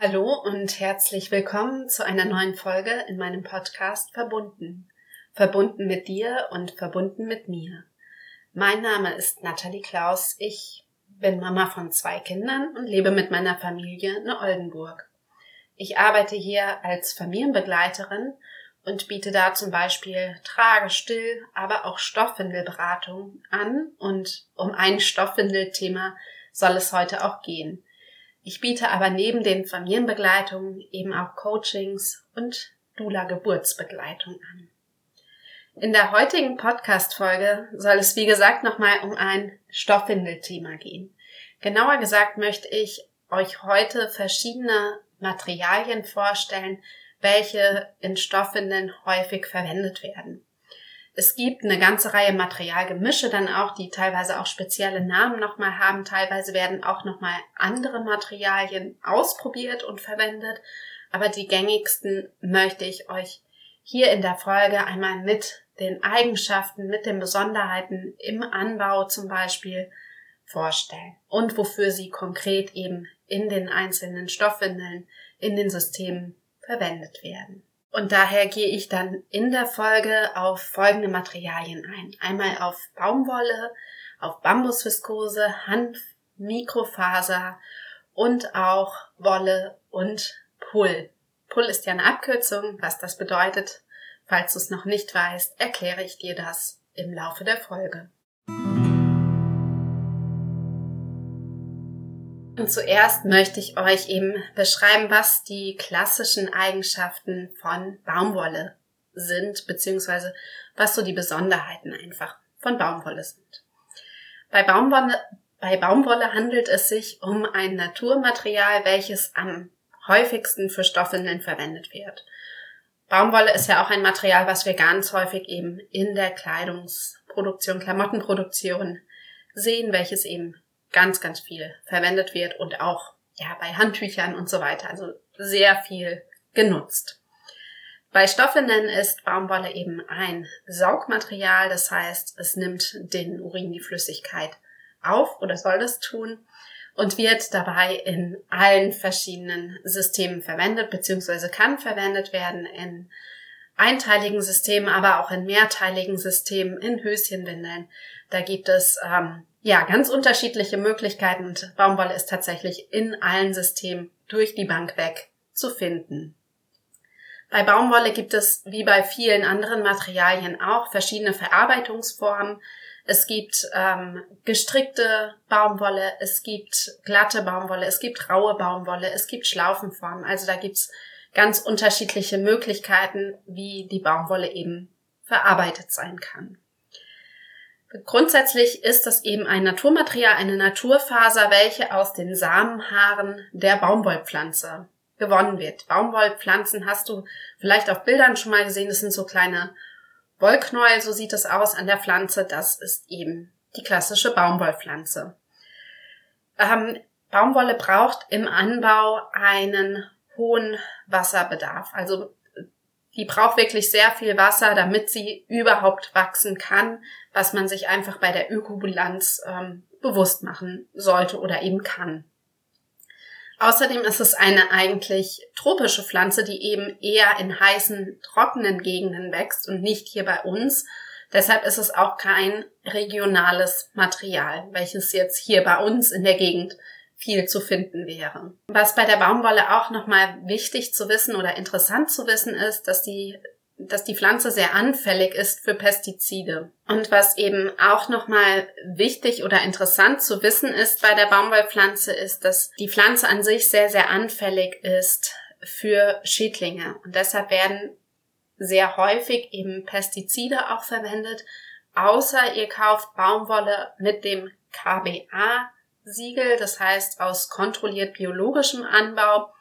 Hallo und herzlich willkommen zu einer neuen Folge in meinem Podcast Verbunden. Verbunden mit dir und verbunden mit mir. Mein Name ist Nathalie Klaus. Ich bin Mama von zwei Kindern und lebe mit meiner Familie in Oldenburg. Ich arbeite hier als Familienbegleiterin und biete da zum Beispiel Trage, Still, aber auch Stoffwindelberatung an und um ein Stoffwindelthema soll es heute auch gehen. Ich biete aber neben den Familienbegleitungen eben auch Coachings und Dula Geburtsbegleitung an. In der heutigen Podcast-Folge soll es wie gesagt nochmal um ein Stoffwindelthema gehen. Genauer gesagt möchte ich euch heute verschiedene Materialien vorstellen, welche in Stoffwindeln häufig verwendet werden. Es gibt eine ganze Reihe Materialgemische dann auch, die teilweise auch spezielle Namen nochmal haben. Teilweise werden auch nochmal andere Materialien ausprobiert und verwendet. Aber die gängigsten möchte ich euch hier in der Folge einmal mit den Eigenschaften, mit den Besonderheiten im Anbau zum Beispiel vorstellen und wofür sie konkret eben in den einzelnen Stoffwindeln, in den Systemen verwendet werden. Und daher gehe ich dann in der Folge auf folgende Materialien ein. Einmal auf Baumwolle, auf Bambusviskose, Hanf, Mikrofaser und auch Wolle und Pull. Pull ist ja eine Abkürzung. Was das bedeutet, falls du es noch nicht weißt, erkläre ich dir das im Laufe der Folge. Zuerst möchte ich euch eben beschreiben, was die klassischen Eigenschaften von Baumwolle sind, beziehungsweise was so die Besonderheiten einfach von Baumwolle sind. Bei Baumwolle, bei Baumwolle handelt es sich um ein Naturmaterial, welches am häufigsten für Stoffwindeln verwendet wird. Baumwolle ist ja auch ein Material, was wir ganz häufig eben in der Kleidungsproduktion, Klamottenproduktion sehen, welches eben ganz, ganz viel verwendet wird und auch ja bei Handtüchern und so weiter. Also sehr viel genutzt. Bei Stoffwindeln ist Baumwolle eben ein Saugmaterial, das heißt, es nimmt den Urin die Flüssigkeit auf oder soll das tun und wird dabei in allen verschiedenen Systemen verwendet, beziehungsweise kann verwendet werden in einteiligen Systemen, aber auch in mehrteiligen Systemen, in Höschenwindeln. Da gibt es ähm, ja, ganz unterschiedliche Möglichkeiten und Baumwolle ist tatsächlich in allen Systemen durch die Bank weg zu finden. Bei Baumwolle gibt es wie bei vielen anderen Materialien auch verschiedene Verarbeitungsformen. Es gibt ähm, gestrickte Baumwolle, es gibt glatte Baumwolle, es gibt raue Baumwolle, es gibt Schlaufenformen. Also da gibt's ganz unterschiedliche Möglichkeiten, wie die Baumwolle eben verarbeitet sein kann. Grundsätzlich ist das eben ein Naturmaterial, eine Naturfaser, welche aus den Samenhaaren der Baumwollpflanze gewonnen wird. Baumwollpflanzen hast du vielleicht auf Bildern schon mal gesehen. Das sind so kleine Wollknäuel, so sieht es aus an der Pflanze. Das ist eben die klassische Baumwollpflanze. Ähm, Baumwolle braucht im Anbau einen hohen Wasserbedarf. Also die braucht wirklich sehr viel Wasser, damit sie überhaupt wachsen kann, was man sich einfach bei der Ökobilanz ähm, bewusst machen sollte oder eben kann. Außerdem ist es eine eigentlich tropische Pflanze, die eben eher in heißen, trockenen Gegenden wächst und nicht hier bei uns. Deshalb ist es auch kein regionales Material, welches jetzt hier bei uns in der Gegend viel zu finden wäre. Was bei der Baumwolle auch nochmal wichtig zu wissen oder interessant zu wissen ist, dass die dass die Pflanze sehr anfällig ist für Pestizide. Und was eben auch nochmal wichtig oder interessant zu wissen ist bei der Baumwollpflanze ist, dass die Pflanze an sich sehr, sehr anfällig ist für Schädlinge. Und deshalb werden sehr häufig eben Pestizide auch verwendet, außer ihr kauft Baumwolle mit dem KBA Siegel, das heißt aus kontrolliert biologischem Anbau.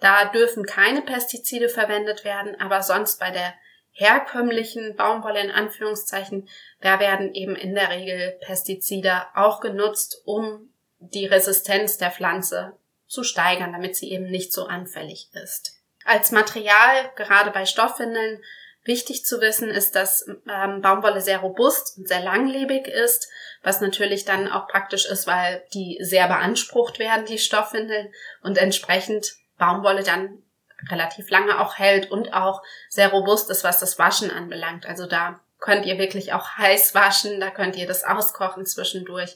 Da dürfen keine Pestizide verwendet werden, aber sonst bei der herkömmlichen Baumwolle in Anführungszeichen, da werden eben in der Regel Pestizide auch genutzt, um die Resistenz der Pflanze zu steigern, damit sie eben nicht so anfällig ist. Als Material, gerade bei Stoffwindeln, wichtig zu wissen ist, dass ähm, Baumwolle sehr robust und sehr langlebig ist was natürlich dann auch praktisch ist, weil die sehr beansprucht werden, die Stoffwindeln, und entsprechend Baumwolle dann relativ lange auch hält und auch sehr robust ist, was das Waschen anbelangt. Also da könnt ihr wirklich auch heiß waschen, da könnt ihr das auskochen zwischendurch.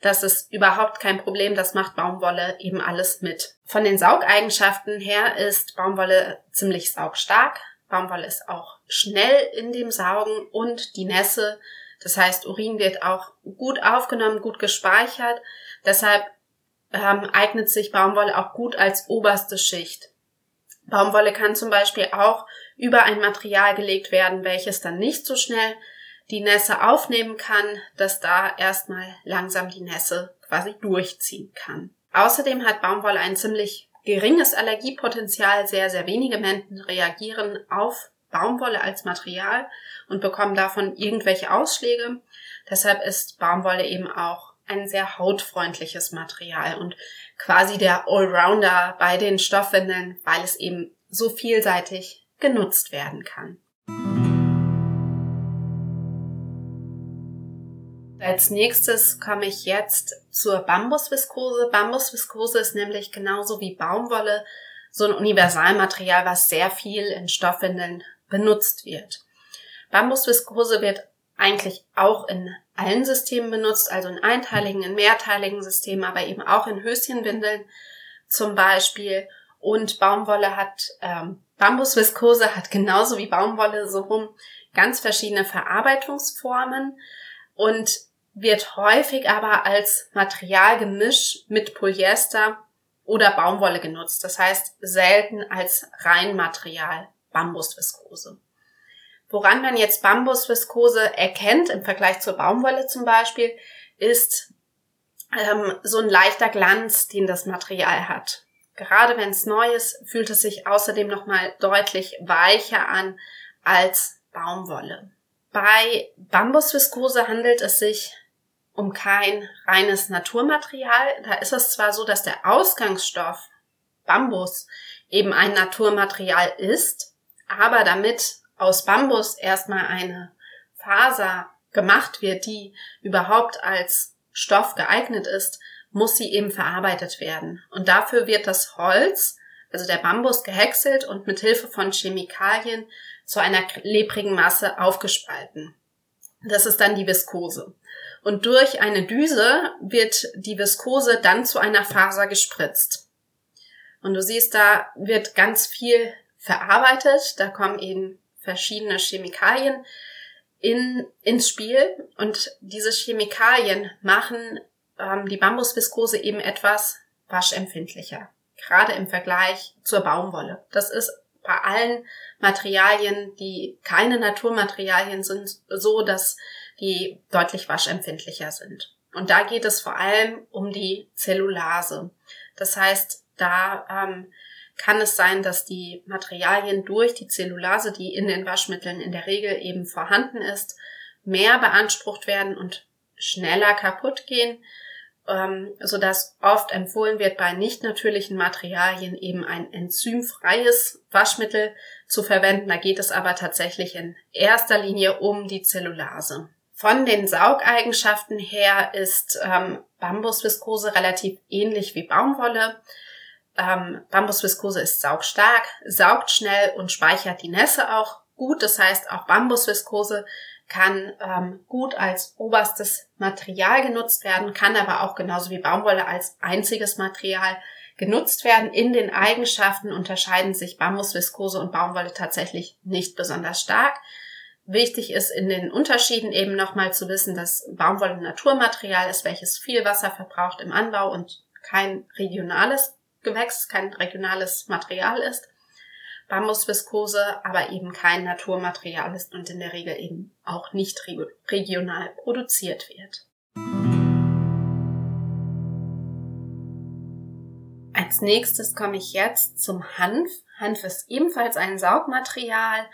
Das ist überhaupt kein Problem, das macht Baumwolle eben alles mit. Von den Saugeigenschaften her ist Baumwolle ziemlich saugstark. Baumwolle ist auch schnell in dem Saugen und die Nässe, das heißt Urin wird auch gut aufgenommen, gut gespeichert. Deshalb ähm, eignet sich Baumwolle auch gut als oberste Schicht. Baumwolle kann zum Beispiel auch über ein Material gelegt werden, welches dann nicht so schnell die Nässe aufnehmen kann, dass da erstmal langsam die Nässe quasi durchziehen kann. Außerdem hat Baumwolle ein ziemlich geringes Allergiepotenzial. Sehr, sehr wenige Menschen reagieren auf Baumwolle als Material und bekommen davon irgendwelche Ausschläge. Deshalb ist Baumwolle eben auch ein sehr hautfreundliches Material und quasi der Allrounder bei den Stoffwindeln, weil es eben so vielseitig genutzt werden kann. Als nächstes komme ich jetzt zur Bambusviskose. Bambusviskose ist nämlich genauso wie Baumwolle so ein Universalmaterial, was sehr viel in Stoffwindeln benutzt wird. Bambusviskose wird eigentlich auch in allen Systemen benutzt, also in einteiligen, in mehrteiligen Systemen, aber eben auch in Höschenwindeln zum Beispiel. Und Baumwolle hat, ähm, Bambusviskose hat genauso wie Baumwolle so rum ganz verschiedene Verarbeitungsformen und wird häufig aber als Materialgemisch mit Polyester oder Baumwolle genutzt. Das heißt selten als Reinmaterial Bambusviskose. Woran man jetzt Bambusviskose erkennt im Vergleich zur Baumwolle zum Beispiel, ist ähm, so ein leichter Glanz, den das Material hat. Gerade wenn es neu ist, fühlt es sich außerdem nochmal deutlich weicher an als Baumwolle. Bei Bambusviskose handelt es sich um kein reines Naturmaterial. Da ist es zwar so, dass der Ausgangsstoff Bambus eben ein Naturmaterial ist, aber damit aus Bambus erstmal eine Faser gemacht wird, die überhaupt als Stoff geeignet ist, muss sie eben verarbeitet werden. Und dafür wird das Holz, also der Bambus, gehäckselt und mit Hilfe von Chemikalien zu einer lebrigen Masse aufgespalten. Das ist dann die Viskose und durch eine Düse wird die Viskose dann zu einer Faser gespritzt. Und du siehst, da wird ganz viel verarbeitet, da kommen eben verschiedene Chemikalien in, ins Spiel und diese Chemikalien machen ähm, die Bambusviskose eben etwas waschempfindlicher, gerade im Vergleich zur Baumwolle. Das ist bei allen Materialien, die keine Naturmaterialien sind, so, dass die deutlich waschempfindlicher sind. Und da geht es vor allem um die Zellulase. Das heißt, da ähm, kann es sein, dass die Materialien durch die Zellulase, die in den Waschmitteln in der Regel eben vorhanden ist, mehr beansprucht werden und schneller kaputt gehen, ähm, so dass oft empfohlen wird, bei nicht natürlichen Materialien eben ein enzymfreies Waschmittel zu verwenden. Da geht es aber tatsächlich in erster Linie um die Zellulase. Von den Saugeigenschaften her ist ähm, Bambusviskose relativ ähnlich wie Baumwolle. Ähm, Bambusviskose ist saugstark, saugt schnell und speichert die Nässe auch gut. Das heißt, auch Bambusviskose kann ähm, gut als oberstes Material genutzt werden, kann aber auch genauso wie Baumwolle als einziges Material genutzt werden. In den Eigenschaften unterscheiden sich Bambusviskose und Baumwolle tatsächlich nicht besonders stark. Wichtig ist in den Unterschieden eben nochmal zu wissen, dass Baumwolle ein Naturmaterial ist, welches viel Wasser verbraucht im Anbau und kein regionales Gewächs, kein regionales Material ist. Bambusviskose aber eben kein Naturmaterial ist und in der Regel eben auch nicht regional produziert wird. Als nächstes komme ich jetzt zum Hanf. Hanf ist ebenfalls ein Saugmaterial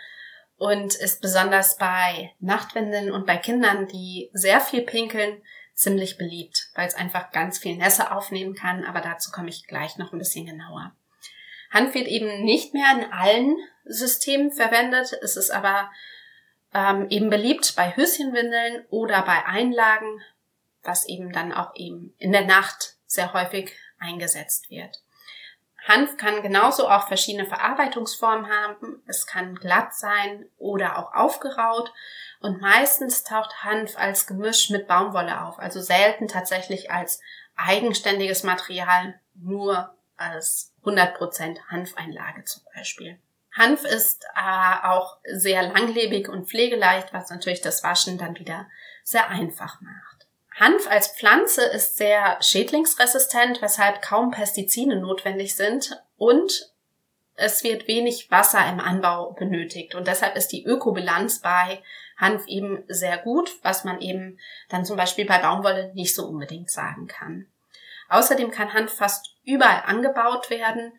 und ist besonders bei Nachtwindeln und bei Kindern, die sehr viel pinkeln, ziemlich beliebt, weil es einfach ganz viel Nässe aufnehmen kann, aber dazu komme ich gleich noch ein bisschen genauer. Hanf wird eben nicht mehr in allen Systemen verwendet, es ist aber ähm, eben beliebt bei Höschenwindeln oder bei Einlagen, was eben dann auch eben in der Nacht sehr häufig eingesetzt wird. Hanf kann genauso auch verschiedene Verarbeitungsformen haben. Es kann glatt sein oder auch aufgeraut. Und meistens taucht Hanf als Gemisch mit Baumwolle auf. Also selten tatsächlich als eigenständiges Material, nur als 100% Hanfeinlage zum Beispiel. Hanf ist äh, auch sehr langlebig und pflegeleicht, was natürlich das Waschen dann wieder sehr einfach macht. Hanf als Pflanze ist sehr schädlingsresistent, weshalb kaum Pestizide notwendig sind und es wird wenig Wasser im Anbau benötigt und deshalb ist die Ökobilanz bei Hanf eben sehr gut, was man eben dann zum Beispiel bei Baumwolle nicht so unbedingt sagen kann. Außerdem kann Hanf fast überall angebaut werden.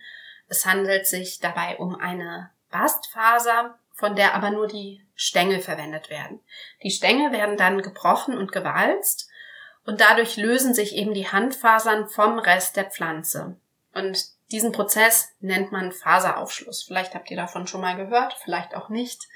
Es handelt sich dabei um eine Bastfaser, von der aber nur die Stängel verwendet werden. Die Stängel werden dann gebrochen und gewalzt und dadurch lösen sich eben die Handfasern vom Rest der Pflanze. Und diesen Prozess nennt man Faseraufschluss. Vielleicht habt ihr davon schon mal gehört, vielleicht auch nicht.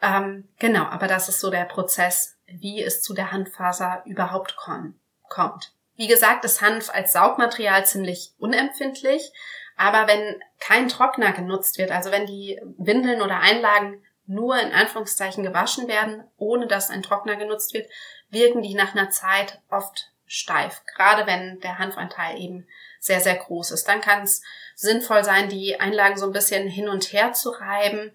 Ähm, genau, aber das ist so der Prozess, wie es zu der Handfaser überhaupt kommt. Wie gesagt, ist Hanf als Saugmaterial ziemlich unempfindlich, aber wenn kein Trockner genutzt wird, also wenn die Windeln oder Einlagen nur in Anführungszeichen gewaschen werden, ohne dass ein Trockner genutzt wird, wirken die nach einer Zeit oft steif. Gerade wenn der Hanfanteil eben sehr, sehr groß ist. Dann kann es sinnvoll sein, die Einlagen so ein bisschen hin und her zu reiben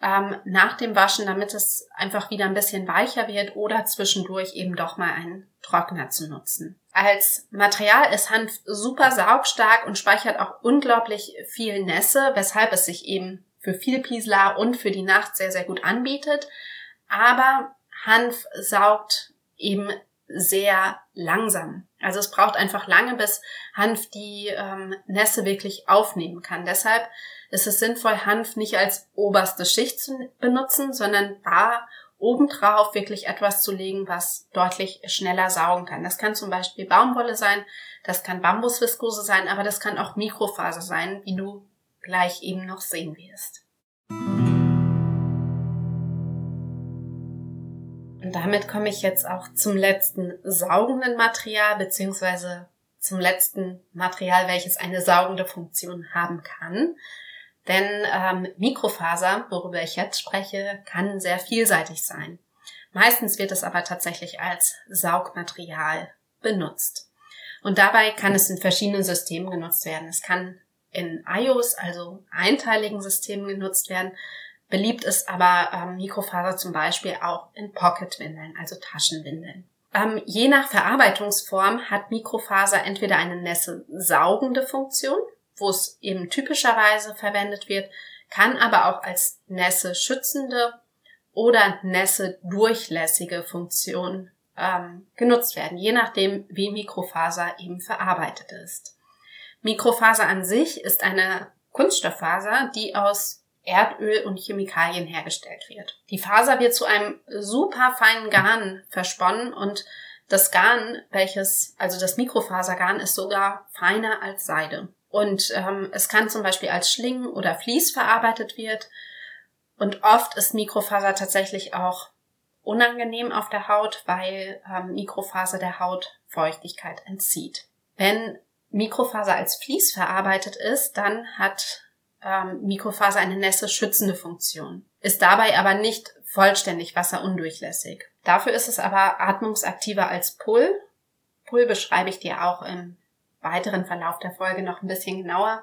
ähm, nach dem Waschen, damit es einfach wieder ein bisschen weicher wird oder zwischendurch eben doch mal einen Trockner zu nutzen. Als Material ist Hanf super saugstark und speichert auch unglaublich viel Nässe, weshalb es sich eben für viel Piesler und für die Nacht sehr, sehr gut anbietet. Aber Hanf saugt eben sehr langsam. Also es braucht einfach lange, bis Hanf die ähm, Nässe wirklich aufnehmen kann. Deshalb ist es sinnvoll, Hanf nicht als oberste Schicht zu benutzen, sondern da obendrauf wirklich etwas zu legen, was deutlich schneller saugen kann. Das kann zum Beispiel Baumwolle sein, das kann Bambusviskose sein, aber das kann auch Mikrofaser sein, wie du gleich eben noch sehen wirst. Und damit komme ich jetzt auch zum letzten saugenden Material, beziehungsweise zum letzten Material, welches eine saugende Funktion haben kann. Denn ähm, Mikrofaser, worüber ich jetzt spreche, kann sehr vielseitig sein. Meistens wird es aber tatsächlich als Saugmaterial benutzt. Und dabei kann es in verschiedenen Systemen genutzt werden. Es kann in iOS, also einteiligen Systemen genutzt werden. Beliebt ist aber ähm, Mikrofaser zum Beispiel auch in Pocketwindeln, also Taschenwindeln. Ähm, je nach Verarbeitungsform hat Mikrofaser entweder eine Nässe saugende Funktion, wo es eben typischerweise verwendet wird, kann aber auch als Nässe schützende oder Nässe durchlässige Funktion ähm, genutzt werden, je nachdem, wie Mikrofaser eben verarbeitet ist. Mikrofaser an sich ist eine Kunststofffaser, die aus Erdöl und Chemikalien hergestellt wird. Die Faser wird zu einem super feinen Garn versponnen und das Garn, welches, also das Mikrofasergarn, ist sogar feiner als Seide. Und ähm, es kann zum Beispiel als Schlingen oder Vlies verarbeitet wird. Und oft ist Mikrofaser tatsächlich auch unangenehm auf der Haut, weil ähm, Mikrofaser der Haut Feuchtigkeit entzieht. Wenn Mikrofaser als Vlies verarbeitet ist, dann hat ähm, Mikrofaser eine nässe schützende Funktion, ist dabei aber nicht vollständig wasserundurchlässig. Dafür ist es aber atmungsaktiver als Pull. Pull beschreibe ich dir auch im weiteren Verlauf der Folge noch ein bisschen genauer,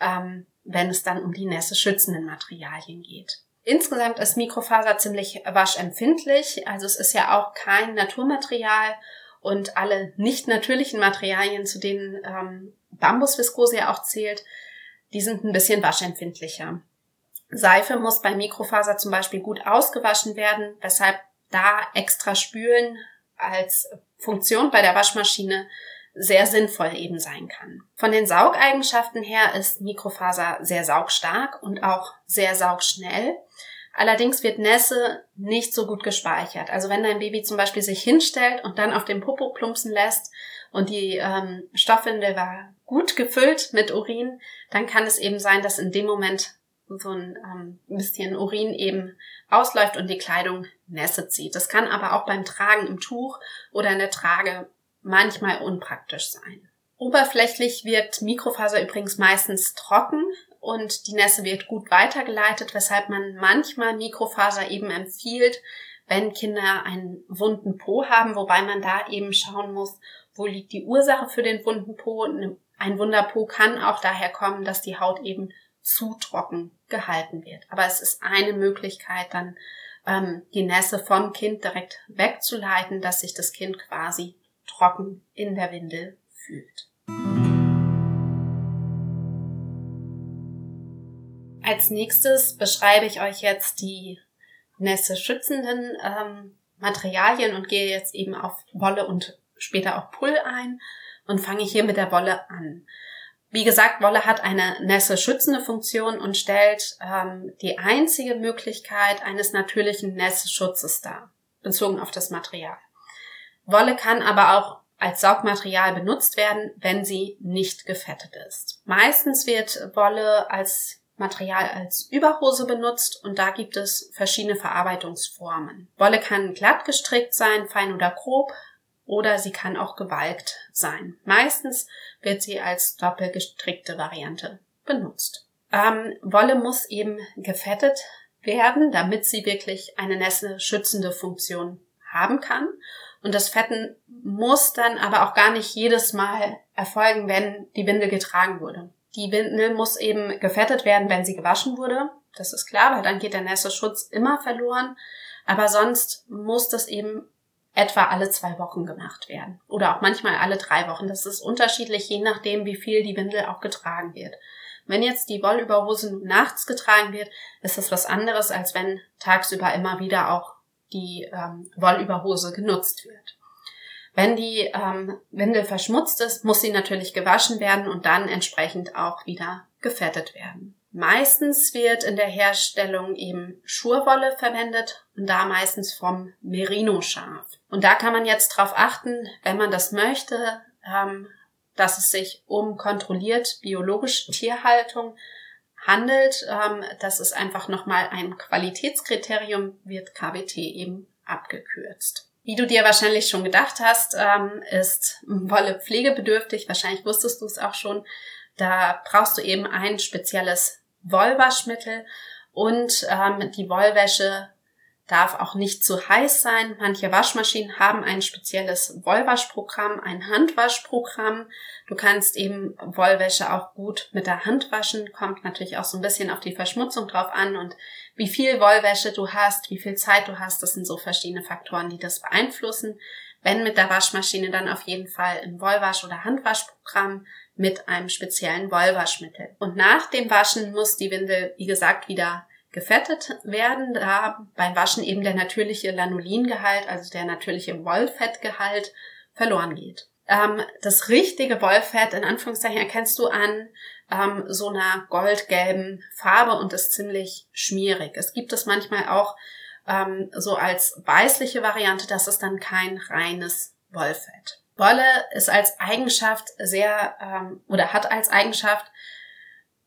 ähm, wenn es dann um die Nässe schützenden Materialien geht. Insgesamt ist Mikrofaser ziemlich waschempfindlich, also es ist ja auch kein Naturmaterial und alle nicht natürlichen Materialien, zu denen ähm, Bambusviskose ja auch zählt, die sind ein bisschen waschempfindlicher. Seife muss bei Mikrofaser zum Beispiel gut ausgewaschen werden, weshalb da extra Spülen als Funktion bei der Waschmaschine sehr sinnvoll eben sein kann. Von den Saugeigenschaften her ist Mikrofaser sehr saugstark und auch sehr saugschnell. Allerdings wird Nässe nicht so gut gespeichert. Also wenn dein Baby zum Beispiel sich hinstellt und dann auf dem Popo plumpsen lässt und die ähm, Stoffwindel war gut gefüllt mit Urin, dann kann es eben sein, dass in dem Moment so ein ähm, bisschen Urin eben ausläuft und die Kleidung Nässe zieht. Das kann aber auch beim Tragen im Tuch oder in der Trage manchmal unpraktisch sein. Oberflächlich wirkt Mikrofaser übrigens meistens trocken und die Nässe wird gut weitergeleitet, weshalb man manchmal Mikrofaser eben empfiehlt, wenn Kinder einen wunden Po haben, wobei man da eben schauen muss, wo liegt die Ursache für den wunden Po. Ein wunder Po kann auch daher kommen, dass die Haut eben zu trocken gehalten wird. Aber es ist eine Möglichkeit, dann ähm, die Nässe vom Kind direkt wegzuleiten, dass sich das Kind quasi trocken in der Windel fühlt. Als nächstes beschreibe ich euch jetzt die Nässe schützenden ähm, Materialien und gehe jetzt eben auf Wolle und später auch Pull ein und fange hier mit der Wolle an. Wie gesagt, Wolle hat eine Nässe schützende Funktion und stellt ähm, die einzige Möglichkeit eines natürlichen Nässeschutzes dar, bezogen auf das Material. Wolle kann aber auch als Saugmaterial benutzt werden, wenn sie nicht gefettet ist. Meistens wird Wolle als Material als Überhose benutzt und da gibt es verschiedene Verarbeitungsformen. Wolle kann glatt gestrickt sein, fein oder grob oder sie kann auch gewalkt sein. Meistens wird sie als doppelgestrickte Variante benutzt. Ähm, Wolle muss eben gefettet werden, damit sie wirklich eine nässe schützende Funktion haben kann. Und das Fetten muss dann aber auch gar nicht jedes Mal erfolgen, wenn die Windel getragen wurde. Die Windel muss eben gefettet werden, wenn sie gewaschen wurde. Das ist klar, weil dann geht der Nässeschutz immer verloren. Aber sonst muss das eben etwa alle zwei Wochen gemacht werden. Oder auch manchmal alle drei Wochen. Das ist unterschiedlich, je nachdem, wie viel die Windel auch getragen wird. Wenn jetzt die Wollüberhose nachts getragen wird, ist das was anderes, als wenn tagsüber immer wieder auch die ähm, Wollüberhose genutzt wird. Wenn die ähm, Windel verschmutzt ist, muss sie natürlich gewaschen werden und dann entsprechend auch wieder gefettet werden. Meistens wird in der Herstellung eben Schurwolle verwendet und da meistens vom Merino-Schaf. Und da kann man jetzt drauf achten, wenn man das möchte, ähm, dass es sich um kontrolliert biologische Tierhaltung handelt. Ähm, das ist einfach nochmal ein Qualitätskriterium, wird KBT eben abgekürzt. Wie du dir wahrscheinlich schon gedacht hast, ähm, ist Wolle pflegebedürftig. Wahrscheinlich wusstest du es auch schon. Da brauchst du eben ein spezielles Wollwaschmittel und ähm, die Wollwäsche darf auch nicht zu heiß sein. Manche Waschmaschinen haben ein spezielles Wollwaschprogramm, ein Handwaschprogramm. Du kannst eben Wollwäsche auch gut mit der Hand waschen. Kommt natürlich auch so ein bisschen auf die Verschmutzung drauf an und wie viel Wollwäsche du hast, wie viel Zeit du hast. Das sind so verschiedene Faktoren, die das beeinflussen. Wenn mit der Waschmaschine, dann auf jeden Fall im Wollwasch- oder Handwaschprogramm mit einem speziellen Wollwaschmittel. Und nach dem Waschen muss die Windel, wie gesagt, wieder gefettet werden, da beim Waschen eben der natürliche Lanolingehalt, also der natürliche Wollfettgehalt, verloren geht. Ähm, das richtige Wollfett, in Anführungszeichen, erkennst du an ähm, so einer goldgelben Farbe und ist ziemlich schmierig. Es gibt es manchmal auch ähm, so als weißliche Variante, das ist dann kein reines Wollfett. Wolle ist als Eigenschaft sehr ähm, oder hat als Eigenschaft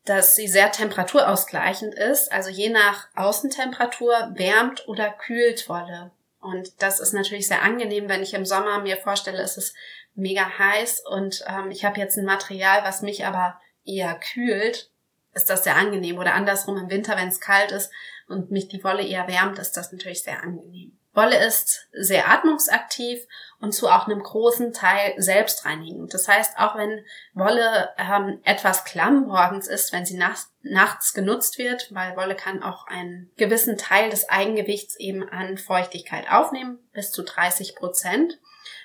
dass sie sehr temperaturausgleichend ist. Also je nach Außentemperatur wärmt oder kühlt Wolle. Und das ist natürlich sehr angenehm, wenn ich im Sommer mir vorstelle, es ist mega heiß und ähm, ich habe jetzt ein Material, was mich aber eher kühlt, ist das sehr angenehm. Oder andersrum im Winter, wenn es kalt ist und mich die Wolle eher wärmt, ist das natürlich sehr angenehm. Wolle ist sehr atmungsaktiv und zu auch einem großen Teil selbstreinigend. Das heißt, auch wenn Wolle ähm, etwas klamm morgens ist, wenn sie nachts, nachts genutzt wird, weil Wolle kann auch einen gewissen Teil des Eigengewichts eben an Feuchtigkeit aufnehmen, bis zu 30 Prozent,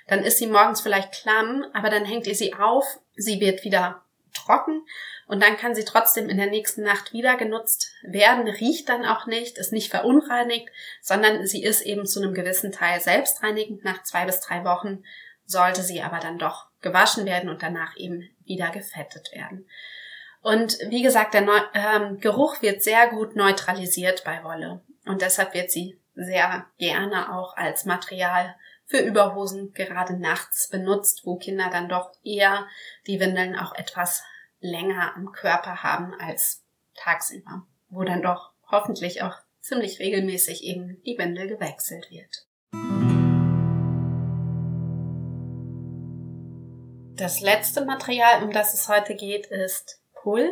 dann ist sie morgens vielleicht klamm, aber dann hängt ihr sie auf, sie wird wieder trocken und dann kann sie trotzdem in der nächsten Nacht wieder genutzt werden, riecht dann auch nicht, ist nicht verunreinigt, sondern sie ist eben zu einem gewissen Teil selbstreinigend. Nach zwei bis drei Wochen sollte sie aber dann doch gewaschen werden und danach eben wieder gefettet werden. Und wie gesagt, der Neu ähm, Geruch wird sehr gut neutralisiert bei Wolle und deshalb wird sie sehr gerne auch als Material für Überhosen gerade nachts benutzt, wo Kinder dann doch eher die Windeln auch etwas länger am Körper haben als tagsüber, wo dann doch hoffentlich auch ziemlich regelmäßig eben die Windel gewechselt wird. Das letzte Material, um das es heute geht, ist Pull.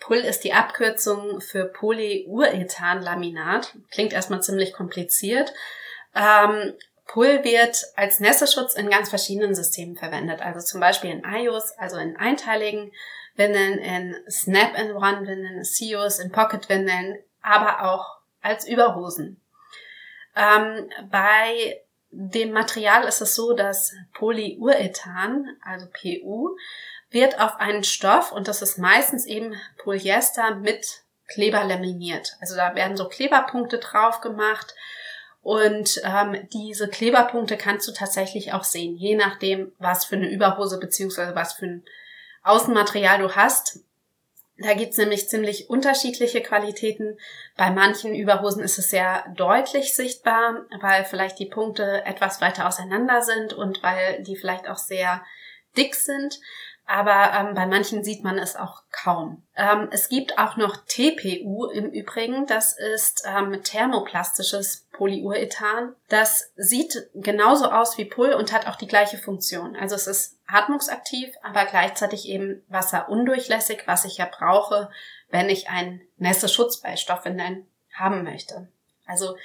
Pull ist die Abkürzung für Polyurethanlaminat. Klingt erstmal ziemlich kompliziert. Ähm, Pull wird als Nässeschutz in ganz verschiedenen Systemen verwendet. Also zum Beispiel in iOS, also in einteiligen Windeln, in Snap-in-One-Windeln, CIOs, in Pocket-Windeln, aber auch als Überhosen. Ähm, bei dem Material ist es so, dass Polyurethan, also PU, wird auf einen Stoff, und das ist meistens eben Polyester mit Kleber laminiert. Also da werden so Kleberpunkte drauf gemacht und ähm, diese Kleberpunkte kannst du tatsächlich auch sehen, je nachdem, was für eine Überhose beziehungsweise was für ein Außenmaterial du hast. Da gibt's nämlich ziemlich unterschiedliche Qualitäten. Bei manchen Überhosen ist es sehr deutlich sichtbar, weil vielleicht die Punkte etwas weiter auseinander sind und weil die vielleicht auch sehr dick sind aber ähm, bei manchen sieht man es auch kaum. Ähm, es gibt auch noch TPU im Übrigen, das ist ähm, thermoplastisches Polyurethan. Das sieht genauso aus wie Pull und hat auch die gleiche Funktion. Also es ist atmungsaktiv, aber gleichzeitig eben wasserundurchlässig, was ich ja brauche, wenn ich einen Nässeschutz bei Stoffwindeln haben möchte. Also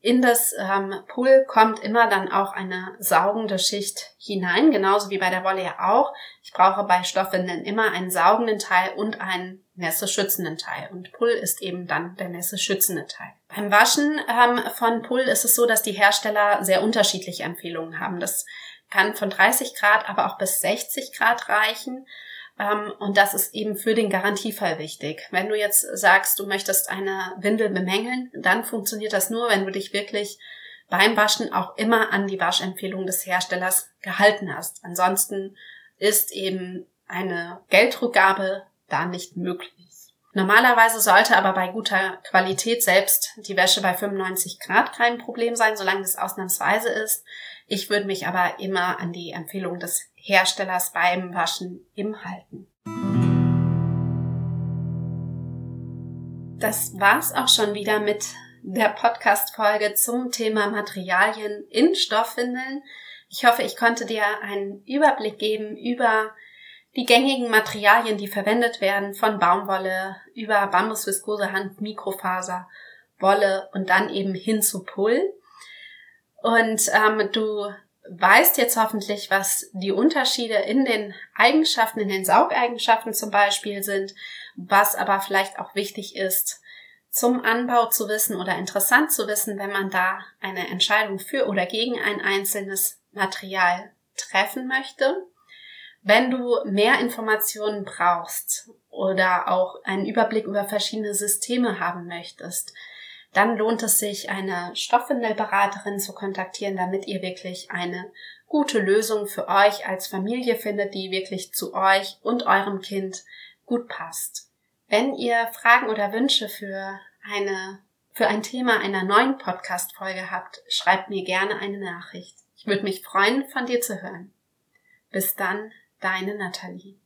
in das ähm, Pool kommt immer dann auch eine saugende Schicht hinein, genauso wie bei der Wolle ja auch. Ich brauche bei Stoffwindeln immer einen saugenden Teil und einen nässeschützenden Teil. Und Pull ist eben dann der nässeschützende Teil. Beim Waschen ähm, von Pull ist es so, dass die Hersteller sehr unterschiedliche Empfehlungen haben. Das kann von 30 Grad, aber auch bis 60 Grad reichen. Ähm, und das ist eben für den Garantiefall wichtig. Wenn du jetzt sagst, du möchtest eine Windel bemängeln, dann funktioniert das nur, wenn du dich wirklich beim Waschen auch immer an die Waschempfehlung des Herstellers gehalten hast. Ansonsten ist eben eine Geldrückgabe da nicht möglich. Normalerweise sollte aber bei guter Qualität selbst die Wäsche bei 95 Grad kein Problem sein, solange es ausnahmsweise ist. Ich würde mich aber immer an die Empfehlung des Herstellers beim Waschen im halten. Das war's auch schon wieder mit der Podcast-Folge zum Thema Materialien in Stoffwindeln. Ich hoffe, ich konnte dir einen Überblick geben über die gängigen Materialien, die verwendet werden, von Baumwolle über Bambus, Viskose, Hand, Mikrofaser, Wolle und dann eben hin zu Pull. Und ähm, du weißt jetzt hoffentlich, was die Unterschiede in den Eigenschaften, in den Saugeigenschaften zum Beispiel sind, was aber vielleicht auch wichtig ist, zum Anbau zu wissen oder interessant zu wissen, wenn man da eine Entscheidung für oder gegen ein einzelnes Material treffen möchte. Wenn du mehr Informationen brauchst oder auch einen Überblick über verschiedene Systeme haben möchtest, dann lohnt es sich, eine Stoffwindelberaterin zu kontaktieren, damit ihr wirklich eine gute Lösung für euch als Familie findet, die wirklich zu euch und eurem Kind gut passt. Wenn ihr Fragen oder Wünsche für eine für ein Thema einer neuen Podcast-Folge habt, schreibt mir gerne eine Nachricht. Ich würde mich freuen, von dir zu hören. Bis dann, deine Nathalie.